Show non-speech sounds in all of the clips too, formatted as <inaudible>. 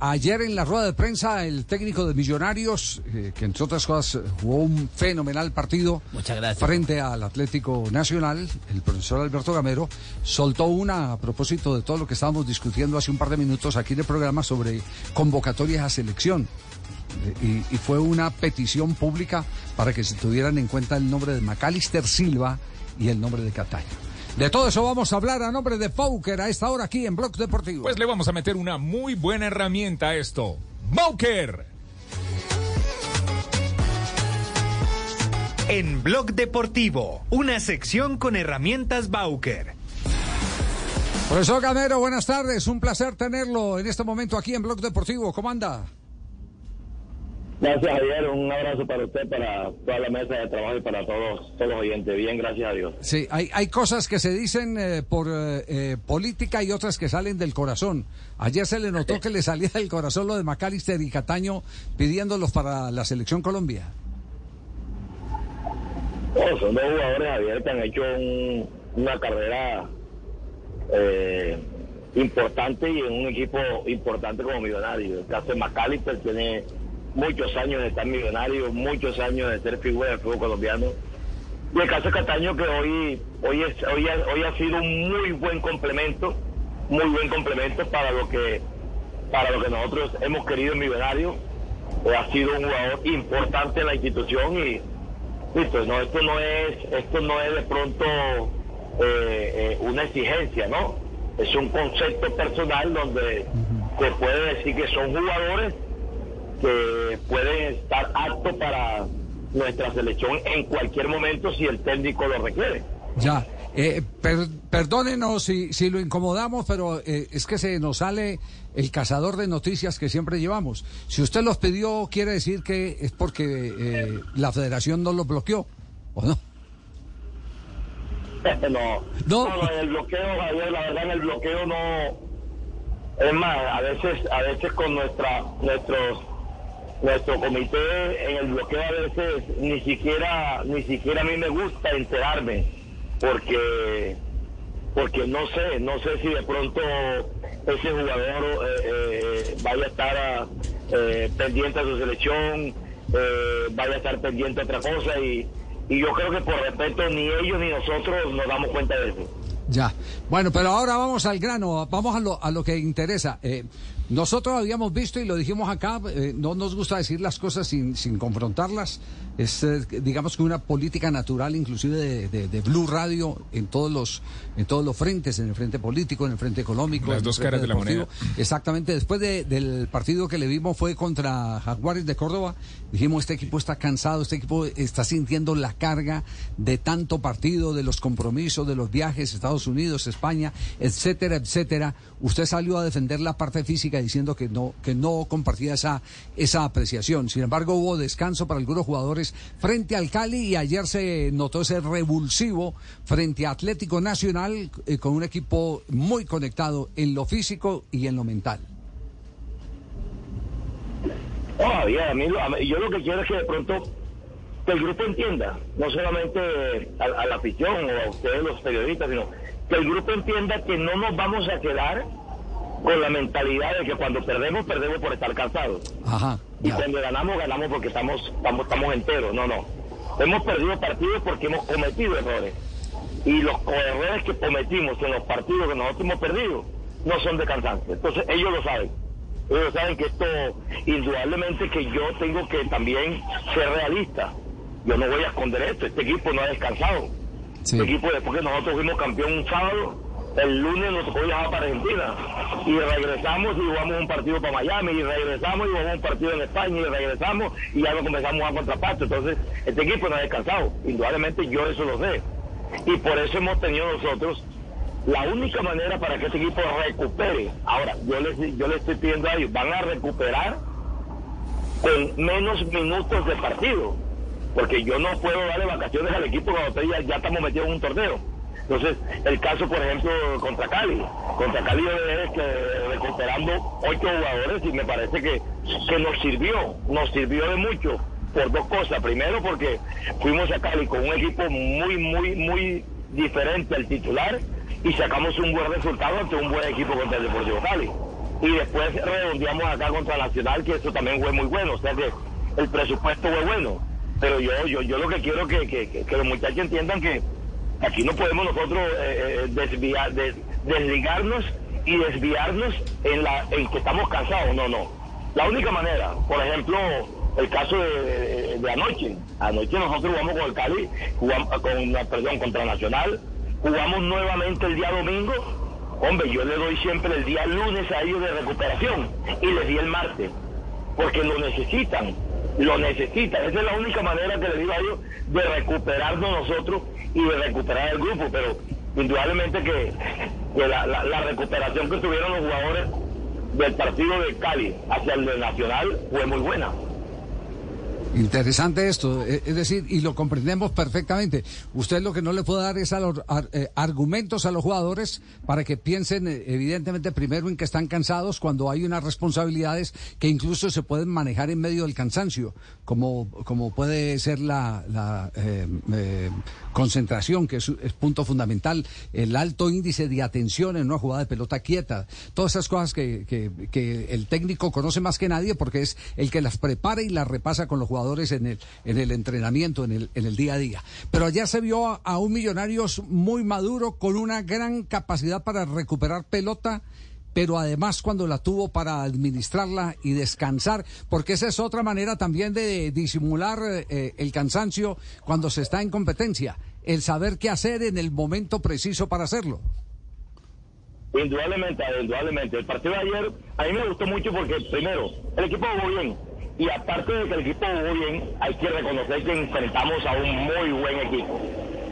ayer en la rueda de prensa el técnico de Millonarios, eh, que entre otras cosas jugó un fenomenal partido frente al Atlético Nacional, el profesor Alberto Gamero, soltó una a propósito de todo lo que estábamos discutiendo hace un par de minutos aquí en el programa sobre convocatorias a selección. Eh, y, y fue una petición pública para que se tuvieran en cuenta el nombre de Macalister Silva y el nombre de Cataño. De todo eso vamos a hablar a nombre de Fauker a esta hora aquí en Blog Deportivo. Pues le vamos a meter una muy buena herramienta a esto. Bauker. En Blog Deportivo, una sección con herramientas Bauker. Profesor Gamero, buenas tardes. Un placer tenerlo en este momento aquí en Blog Deportivo. ¿Cómo anda? Gracias, Javier. Un abrazo para usted, para toda la mesa de trabajo y para todos, todos los oyentes. Bien, gracias a Dios. Sí, hay, hay cosas que se dicen eh, por eh, eh, política y otras que salen del corazón. Ayer se le notó que le salía del corazón lo de Macalister y Cataño pidiéndolos para la selección Colombia. Oh, son dos jugadores, Javier, que han hecho un- una carrera eh, importante y en un equipo importante como Millonario. El caso de Macalister tiene muchos años de estar millonario, muchos años de ser figura del fútbol colombiano. Y el caso de Cataño que hoy, hoy, es, hoy, ha, hoy ha sido un muy buen complemento, muy buen complemento para lo que para lo que nosotros hemos querido en Millonario. Eh, ha sido un jugador importante en la institución y listo, no, esto no es, esto no es de pronto eh, eh, una exigencia, ¿no? Es un concepto personal donde se puede decir que son jugadores que pueden estar aptos para nuestra selección en cualquier momento si el técnico lo requiere. Ya, eh, per- perdónenos si, si lo incomodamos, pero eh, es que se nos sale el cazador de noticias que siempre llevamos. Si usted los pidió, quiere decir que es porque eh, la federación no los bloqueó, ¿o no? <laughs> no, no, en el bloqueo, Javier, la verdad en el bloqueo no. Es más, a veces, a veces con nuestra, nuestros, nuestro comité en el bloqueo a veces ni siquiera, ni siquiera a mí me gusta enterarme, porque, porque no sé, no sé si de pronto ese jugador eh, eh, vaya a estar eh, pendiente a su selección, eh, vaya a estar pendiente a otra cosa y, y yo creo que por respeto ni ellos ni nosotros nos damos cuenta de eso. Ya. Bueno, pero ahora vamos al grano, vamos a lo, a lo que interesa. Nosotros habíamos visto y lo dijimos acá, eh, no nos gusta decir las cosas sin, sin confrontarlas. Es, eh, digamos que una política natural, inclusive de, de- de Blue Radio, en todos los en todos los frentes, en el frente político, en el frente económico, Las en el dos frente caras de la moneda. Exactamente. Después de- del partido que le vimos fue contra Jaguares de Córdoba, dijimos este equipo está cansado, este equipo está sintiendo la carga de tanto partido, de los compromisos, de los viajes, Estados Unidos, España, etcétera, etcétera. Usted salió a defender la parte física diciendo que no que no compartía esa esa apreciación. Sin embargo, hubo descanso para algunos jugadores frente al Cali y ayer se notó ese revulsivo frente a Atlético Nacional eh, con un equipo muy conectado en lo físico y en lo mental. A mí- yo lo que quiero es que de pronto que el grupo entienda, no solamente a, a la afición o a ustedes los periodistas, sino que el grupo entienda que no nos vamos a quedar con la mentalidad de que cuando perdemos, perdemos por estar cansados. Ajá. Y cuando ganamos, ganamos porque estamos, estamos, estamos enteros. No, no. Hemos perdido partidos porque hemos cometido errores. Y los errores que cometimos en los partidos que nosotros hemos perdido no son de cansancio. Entonces ellos lo saben. Ellos saben que esto, indudablemente que yo tengo que también ser realista. Yo no voy a esconder esto. Este equipo no ha descansado. Este equipo, después que nosotros fuimos campeón un sábado, el lunes nos tocó viajar para Argentina. Y regresamos y jugamos un partido para Miami. Y regresamos y jugamos un partido en España. Y regresamos y ya nos comenzamos a contraparte. Entonces, este equipo no ha descansado. Indudablemente yo eso lo sé. Y por eso hemos tenido nosotros la única manera para que este equipo recupere. Ahora, yo les, yo les estoy pidiendo a ellos, van a recuperar con menos minutos de partido. Porque yo no puedo darle vacaciones al equipo cuando ya, ya estamos metidos en un torneo. Entonces, el caso, por ejemplo, contra Cali. Contra Cali dejé que recuperando ocho jugadores y me parece que, que nos sirvió, nos sirvió de mucho por dos cosas. Primero, porque fuimos a Cali con un equipo muy, muy, muy diferente al titular y sacamos un buen resultado ante un buen equipo contra el Deportivo Cali. y después redondeamos acá contra Nacional, que eso también fue muy bueno, o sea que el presupuesto fue bueno. Pero yo yo yo lo que quiero que, que, que los muchachos entiendan que aquí no podemos nosotros eh, eh, desviar, desligarnos y desviarnos en, la, en que estamos cansados, no, no. La única manera, por ejemplo, el caso de, anoche. Anoche nosotros jugamos con el Cali, jugamos con, perdón, contra Nacional, jugamos nuevamente el día domingo. Hombre, yo le doy siempre el día lunes a ellos de recuperación y les di el martes, porque lo necesitan, lo necesitan. Esa es la única manera que les digo a ellos de recuperarnos nosotros y de recuperar el grupo, pero indudablemente que, la, la recuperación que tuvieron los jugadores del partido de Cali hacia el de Nacional fue muy buena. Interesante esto, e, es decir, y lo comprendemos perfectamente. Usted lo que no le puede dar es a los, eh, argumentos a los jugadores para que piensen, eh, evidentemente, primero en que están cansados cuando hay unas responsabilidades que incluso se pueden manejar en medio del cansancio, como, como puede ser la, la eh, concentración, que es, punto fundamental, el alto índice de atención en una jugada de pelota quieta, todas esas cosas que, que, que el técnico conoce más que nadie porque es el que las prepara y las repasa con los jugadores en el, en el entrenamiento, en el, en el día a día. Pero allá se vio a, un Millonarios muy maduro, con una gran capacidad para recuperar pelota pero además cuando la tuvo para administrarla y descansar, porque esa es otra manera también de disimular eh, el cansancio cuando se está en competencia, el saber qué hacer en el momento preciso para hacerlo. Indudablemente, indudablemente. El partido de ayer a mí me gustó mucho porque, primero, el equipo jugó bien y aparte de que el equipo jugó bien, hay que reconocer que enfrentamos a un muy buen equipo.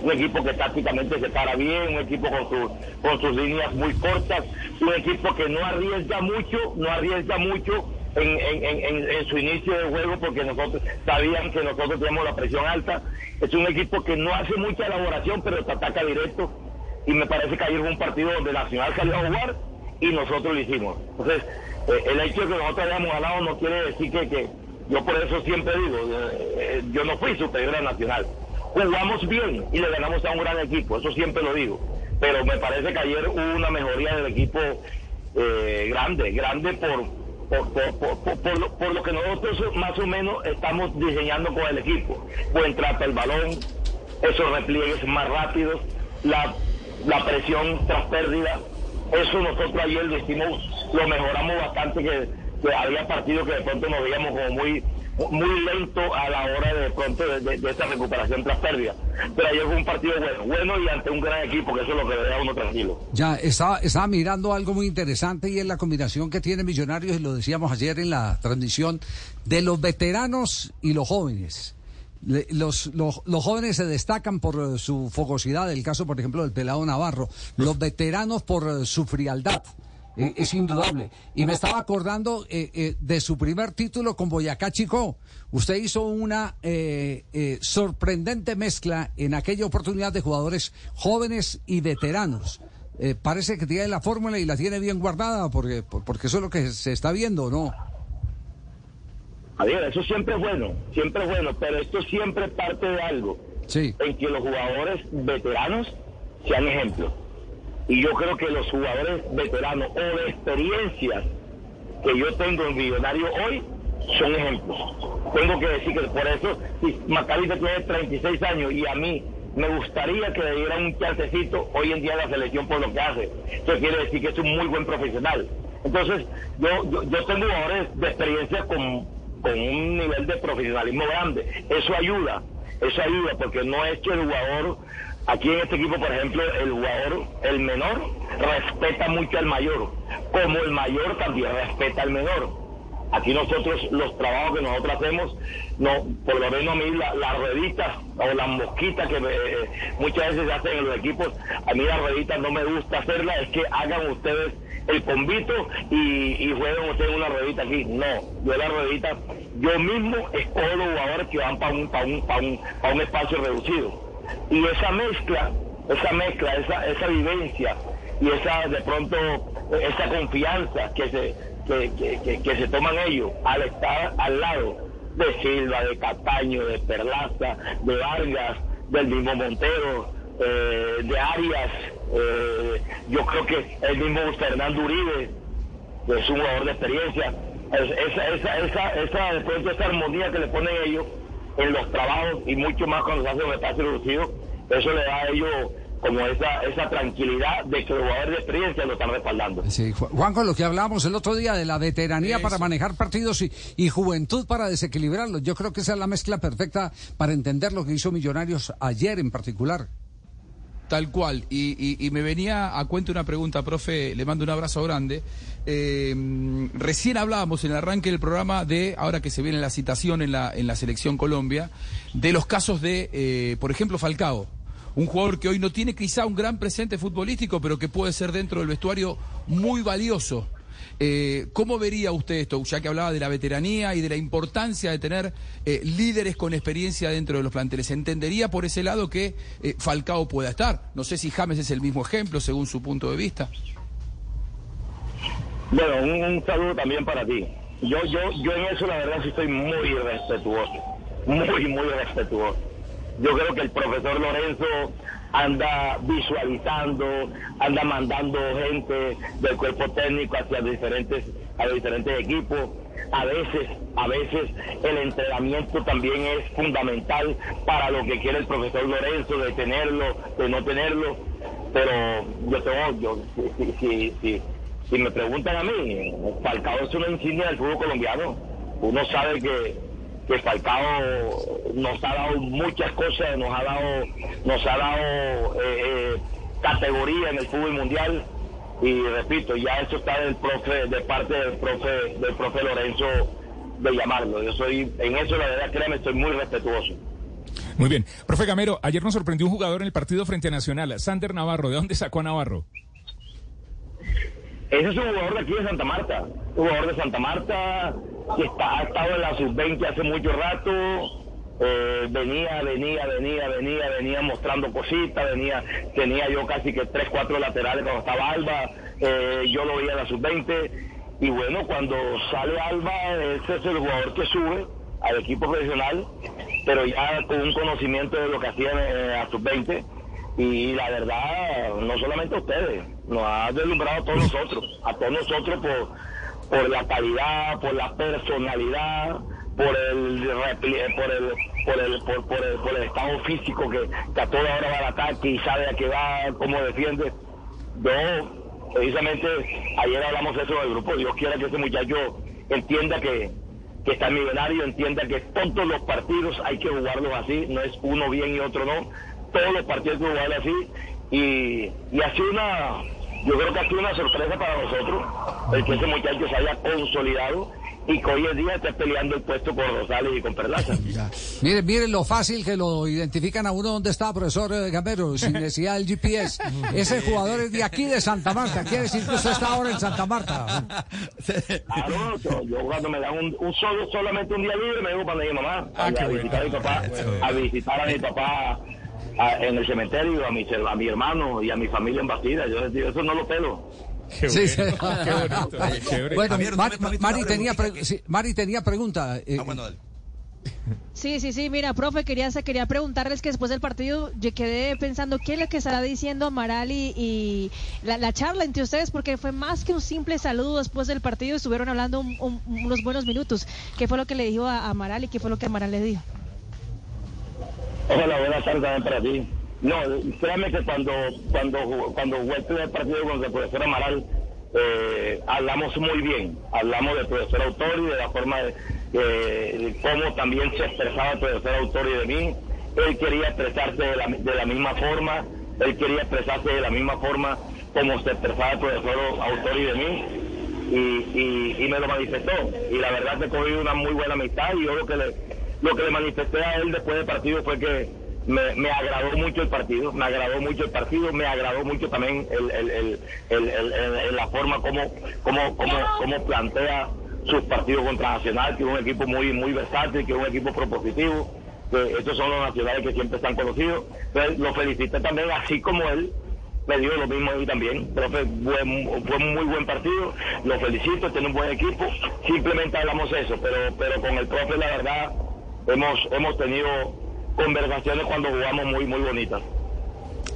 Un equipo que tácticamente se para bien, un equipo con, sus con sus líneas muy cortas, un equipo que no arriesga mucho, no arriesga mucho en, su inicio de juego porque nosotros sabían que nosotros tenemos la presión alta. Es un equipo que no hace mucha elaboración, pero te ataca directo. Y me parece que ayer fue un partido donde Nacional salió a jugar y nosotros lo hicimos. Entonces, eh, el hecho de que nosotros hayamos ganado no quiere decir que, yo por eso siempre digo, eh, eh, yo no fui superior a Nacional. Jugamos bien y le ganamos a un gran equipo, eso siempre lo digo. Pero me parece que ayer hubo una mejoría del equipo grande, grande por, por, lo, que nosotros más o menos estamos diseñando con el equipo. Buen trato al balón, esos repliegues más rápidos, la, la presión tras pérdida eso nosotros ayer lo hicimos, lo mejoramos bastante, que, había partidos que de pronto nos veíamos como muy muy lento a la hora de pronto de, esa recuperación tras pérdida. Pero ayer fue un partido bueno, bueno y ante un gran equipo, que eso es lo que le uno tranquilo. Ya, estaba, estaba mirando algo muy interesante y es la combinación que tiene Millonarios, y lo decíamos ayer en la transmisión, de los veteranos y los jóvenes. Los, los, los, jóvenes se destacan por eh, su fogosidad, el caso, por ejemplo, del pelado Navarro. Los veteranos por eh, su frialdad. Eh, es indudable. Y me estaba acordando de su primer título con Boyacá Chico. Usted hizo una sorprendente mezcla en aquella oportunidad de jugadores jóvenes y veteranos. parece que tiene la fórmula y la tiene bien guardada, porque, porque eso es lo que se está viendo, ¿no? ver, eso siempre es bueno, siempre es bueno, pero esto siempre parte de algo. En que los jugadores veteranos sean ejemplos. Y yo creo que los jugadores veteranos o de experiencias que yo tengo en Millonario hoy son ejemplos. Tengo que decir que por eso, si Macalita tiene 36 años y a mí me gustaría que le dieran un chancecito hoy en día a la selección por lo que hace. Eso quiere decir que es un muy buen profesional. Entonces, yo, yo, yo tengo jugadores de experiencia con con un nivel de profesionalismo grande. Eso ayuda, eso ayuda, porque no es que el jugador, aquí en este equipo, por ejemplo, el jugador, el menor, respeta mucho al mayor, como el mayor también respeta al menor. Aquí nosotros, los trabajos que nosotros hacemos, no, por lo menos a mí las rueditas o las mosquitas que eh, muchas veces se hacen en los equipos, a mí las rueditas no me gusta hacerlas, es que hagan ustedes el convito y, y jueguen ustedes una ruedita aquí. No, yo la ruedita, yo mismo escojo los jugadores que van para un, para un, para un, para un espacio reducido. Y esa mezcla, esa mezcla, esa, esa vivencia y esa de pronto esa confianza que se que, se toman ellos al estar al lado de Silva, de Cataño, de Perlaza, de Vargas, del mismo Montero, eh, de Arias, eh, yo creo que el mismo Fernando Uribe, es un jugador de experiencia. esa, esa, esa, de esa armonía que le ponen ellos en los trabajos y mucho más cuando se hace un espacio reducido, eso le da a ellos como esa, esa tranquilidad de que los jugadores de experiencia lo están respaldando. Sí, Juan, con lo que hablábamos el otro día de la veteranía para manejar partidos y, y, juventud para desequilibrarlos. Yo creo que esa es la mezcla perfecta para entender lo que hizo Millonarios ayer en particular. Tal cual. Y, me venía a cuento una pregunta, profe, le mando un abrazo grande. Eh, recién hablábamos en el arranque del programa de, ahora que se viene la citación en la, en la selección Colombia, de los casos de, eh, por ejemplo, Falcao un jugador que hoy no tiene quizá un gran presente futbolístico, pero que puede ser dentro del vestuario muy valioso. Eh, ¿Cómo vería usted esto, ya que hablaba de la veteranía y de la importancia de tener eh, líderes con experiencia dentro de los planteles? ¿Entendería por ese lado que eh, Falcao pueda estar? No sé si James es el mismo ejemplo según su punto de vista. Bueno, un, saludo también para ti. Yo, yo, yo en eso la verdad sí estoy muy respetuoso, muy, muy respetuoso yo creo que el profesor Lorenzo anda visualizando, anda mandando gente del cuerpo técnico hacia diferentes, a diferentes equipos. A veces, a veces el entrenamiento también es fundamental para lo que quiere el profesor Lorenzo, de tenerlo, de no tenerlo. Pero yo tengo, yo, si, si, si, si me preguntan a mí, Falcao es una insignia del fútbol colombiano. Uno sabe que que Falcao nos ha dado muchas cosas, nos ha dado, nos ha dado eh, eh, categoría en el fútbol mundial y repito, ya eso está del profe, de parte del profe, del profe Lorenzo de llamarlo. Yo soy, en eso la verdad créeme, estoy muy respetuoso. Muy bien. Profe Gamero, ayer nos sorprendió un jugador en el partido frente a Nacional, Sander Navarro. ¿De dónde sacó a Navarro? Ese es un jugador de aquí de Santa Marta. Un jugador de Santa Marta está, ha estado en la sub-20 hace mucho rato. Eh, venía, venía, venía, venía, venía mostrando cositas, venía, tenía yo casi que tres, cuatro laterales cuando estaba Alba, eh, yo lo veía en la sub-20, y bueno, cuando sale Alba, ese es el jugador que sube al equipo profesional, pero ya con un conocimiento de lo que hacían eh, a sub-20, y la verdad, no solamente ustedes, nos ha deslumbrado a todos nosotros, a todos nosotros por por la calidad, por la personalidad, por el por el por el por, el, por el estado físico que, que, a toda hora va al ataque y sabe a qué va, cómo defiende. Yo, precisamente, ayer hablamos eso en el grupo, Dios quiera que ese muchacho entienda que, que está millonario, entienda que todos los partidos hay que jugarlos así, no es uno bien y otro no, todos los partidos hay que jugarlos así, y, y así una yo creo que ha sido una sorpresa para nosotros el que ese muchacho se haya consolidado y que hoy en día esté peleando el puesto con Rosales y con Perlaza. <laughs> Miren, miren lo fácil que lo identifican a uno donde está, profesor eh, Gamero, sin <laughs> necesidad del GPS. Ese jugador es de aquí, de Santa Marta. Quiere decir que usted está ahora en Santa Marta. Claro, yo, cuando me dan un, solo, solamente un día libre, me digo para mi mamá, ah, a, visitar a mi papá, a visitar a mi papá en el cementerio, a mi, a mi hermano y a mi familia en Bastida. Yo eso no lo pelo. Qué sí, sí. Qué bueno, Mari, tenía Mari tenía pregunta. Eh, ah, Sí, sí, sí, mira, profe, quería, quería preguntarles que después del partido yo quedé pensando qué es lo que estará diciendo Amaral y, la, charla entre ustedes, porque fue más que un simple saludo después del partido, estuvieron hablando unos buenos minutos. ¿Qué fue lo que le dijo a Amaral y qué fue lo que Amaral le dijo? Hola, buenas tardes también para ti. No, créeme que cuando cuando cuando jugué el partido con el profesor Amaral, eh, hablamos muy bien. Hablamos del profesor autor y de la forma de, de, cómo también se expresaba el profesor autor y de mí. Él quería expresarse de la, de la misma forma, él quería expresarse de la misma forma como se expresaba el profesor autor y de mí. Y, y, me lo manifestó. Y la verdad que cogí una muy buena amistad y yo lo que le lo que le manifesté a él después del partido fue que me, agradó mucho el partido, me agradó mucho el partido, me agradó mucho también el, la forma como, como, como, como plantea sus partidos contra Nacional, que es un equipo muy, muy versátil, que es un equipo propositivo, que estos son los nacionales que siempre están conocidos. Entonces lo felicité también, así como él, me dio lo mismo a también. Profe, fue un muy buen partido, lo felicito, tiene un buen equipo, simplemente hablamos eso, pero, pero con el profe la verdad hemos, hemos tenido conversaciones cuando jugamos muy, muy bonitas.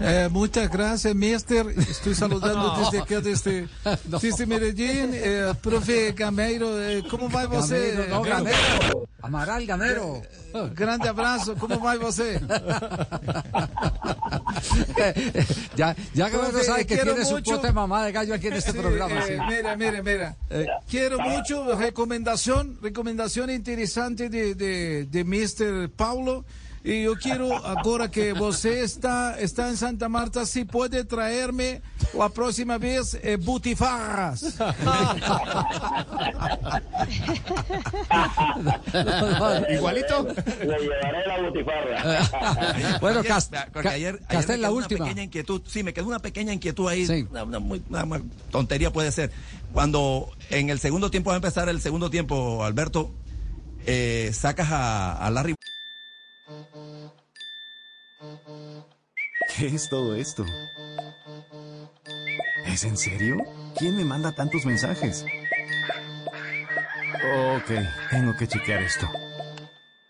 Eh, muchas gracias, mister. Estoy saludando <laughs> desde aquí, desde, <laughs> No. desde Medellín. Eh, profe Gameiro, eh, ¿cómo va você? Gamero, no, Gamero. Amaral Gamero. Grande abrazo, ¿cómo va você? <laughs> ya, ya Gamero Profe, sabe que tiene su mucho. cuota de mamá de gallo aquí en este Sí, programa. eh, sí. Mira, mira, mira. Quiero mucho recomendación, recomendación interesante de, de, de Mr. Paulo. Y yo quiero, ahora que usted está, está en Santa Marta, si puede traerme la próxima vez eh, butifarras. <laughs> Igualito. Le llevaré la butifarra. <laughs> bueno, Ayer- ayer, la última. Una pequeña inquietud. Sí, me quedó una pequeña inquietud ahí. Sí. Una, una muy- una- una tontería puede ser. Cuando en el segundo tiempo va a empezar el segundo tiempo, Alberto, eh, sacas a, a Larry. ¿Qué es todo esto? ¿Es en serio? ¿Quién me manda tantos mensajes? Ok, tengo que chequear esto.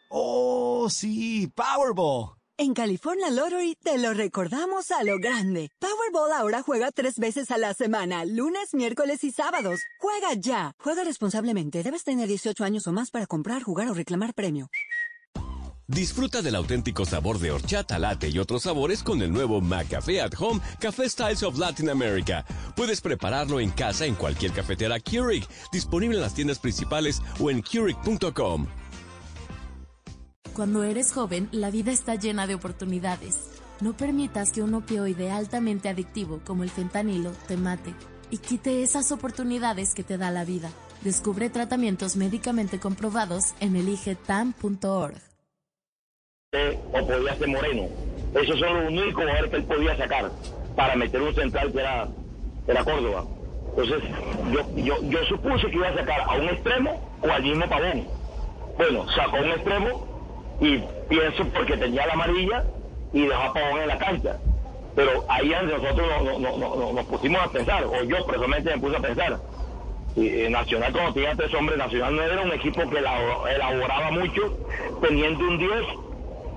¡Oh, sí! ¡Powerball! En California Lottery te lo recordamos a lo grande. Powerball ahora juega tres veces a la semana, lunes, miércoles y sábados. Juega ya. Juega responsablemente. Debes tener 18 años o más para comprar, jugar o reclamar premio. Disfruta del auténtico sabor de horchata, latte y otros sabores con el nuevo McCafé at Home Café Styles of Latin America. Puedes prepararlo en casa en cualquier cafetera Keurig, disponible en las tiendas principales o en Keurig.com. Cuando eres joven, la vida está llena de oportunidades. No permitas que un opioide altamente adictivo como el fentanilo te mate y quite esas oportunidades que te da la vida. Descubre tratamientos médicamente comprobados en eligetam.org. o podía ser Moreno. Esos son los únicos jugadores que él podía sacar para meter un central que era, era Córdoba. Entonces, yo, yo, yo supuse que iba a sacar a un extremo o al mismo Pavón. Bueno, sacó un extremo y pienso porque tenía la amarilla y dejó a Pavón en la cancha. Pero ahí nosotros no- no- no- no- nos pusimos a pensar, o yo personalmente me puse a pensar. Eh, Nacional, cuando tenía tres hombres, Nacional no era un equipo que elabo- elaboraba mucho, teniendo un 10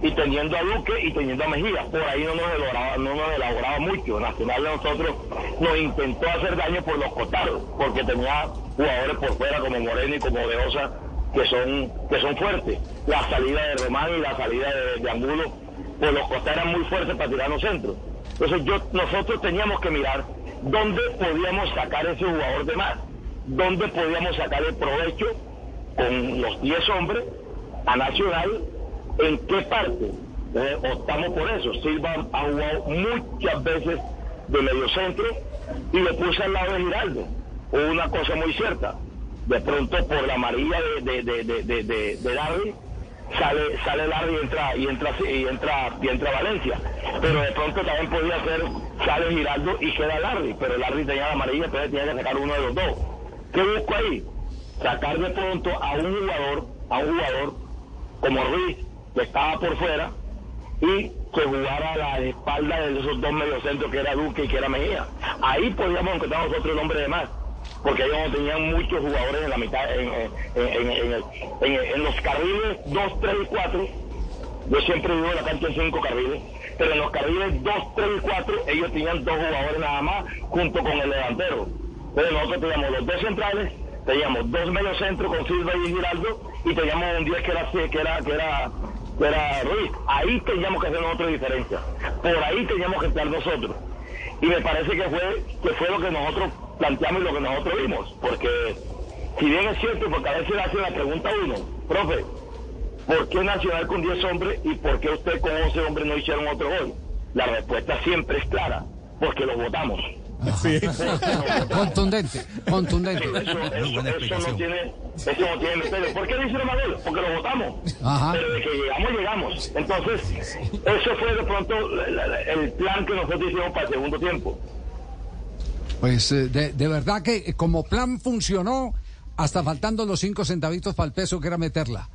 y teniendo a Duque y teniendo a Mejía. Por ahí no nos elaboraba, no nos elaboraba mucho. Nacional de nosotros nos intentó hacer daño por los costados, porque tenía jugadores por fuera como Moreno y como Deosa que son, que son fuertes. La salida de Román y la salida de, de Angulo por los costados eran muy fuertes para tirarnos centros. Entonces yo, nosotros teníamos que mirar dónde podíamos sacar ese jugador de más, dónde podíamos sacar el provecho con los 10 hombres a Nacional, en qué parte. Eh, optamos por eso. Silva ha jugado muchas veces de medio centro y le puse al lado de Giraldo. Una cosa muy cierta. De pronto por la amarilla de, de, de, de, de, Darwin, sale sale Larry y entra y entra y entra y entra Valencia pero de pronto también podía ser sale Giraldo y queda Larry pero Larry tenía la amarilla entonces tenía que sacar uno de los dos ¿qué busco ahí? sacar de pronto a un jugador a un jugador como Ruiz estaba por fuera y que jugara a la espalda de esos dos mediocentros que era Duque y que era Mejía ahí podíamos encontrar nosotros el hombre de más porque ellos no tenían muchos jugadores en la mitad, en, en- en- en el- en- en los carriles 2, 3 y 4. Yo siempre vivo en la cancha en 5 carriles, pero en los carriles 2, 3 y 4 ellos tenían dos jugadores nada más junto con el delantero. Entonces nosotros teníamos los dos centrales, teníamos dos mediocentros con Silva y Giraldo y teníamos un 10 que era, que era, que era, era Ruiz. Ahí teníamos que hacer nosotros diferencia. Por ahí teníamos que estar nosotros y me parece que fue que fue lo que nosotros planteamos y lo que nosotros vimos porque si bien es cierto porque a veces le hacen la pregunta a uno profe ¿por qué Nacional con 10 hombres y por qué usted con 11 hombres no hicieron otro gol? la respuesta siempre es clara porque los votamos <laughs> Contundente, contundente. eso, eso, eso no tiene eso no tiene misterio ¿por qué no hicieron más porque los votamos. Ajá. pero de que llegamos llegamos. Entonces eso fue de pronto la- la- el plan que nosotros hicimos para el segundo tiempo. Pues eh, de, de verdad que eh, como plan funcionó hasta faltando los cinco centavitos para el peso que era meterla.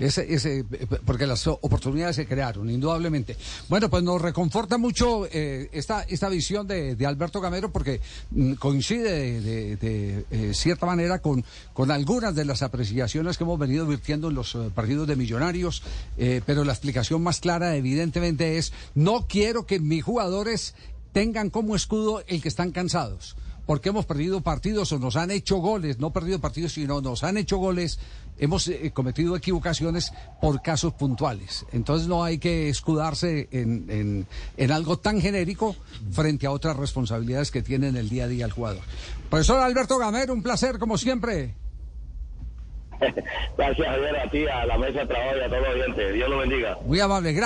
ese, ese, porque las oportunidades se crearon, indudablemente. Bueno, pues nos reconforta mucho eh, esta, esta visión de, de Alberto Gamero porque mm, coincide de, de, eh, cierta manera con, con algunas de las apreciaciones que hemos venido virtiendo en los eh, partidos de millonarios, eh, pero la explicación más clara evidentemente es no quiero que mis jugadores tengan como escudo el que están cansados porque hemos perdido partidos o nos han hecho goles, no perdido partidos, sino nos han hecho goles, hemos eh, cometido equivocaciones por casos puntuales. Entonces no hay que escudarse en, en, en, algo tan genérico frente a otras responsabilidades que tiene en el día a día el jugador. Profesor Alberto Gamero, un placer como siempre. <laughs> Gracias, Javier, a ti, a la mesa de trabajo y a todos los oyentes. Dios lo bendiga. Muy amable, gracias.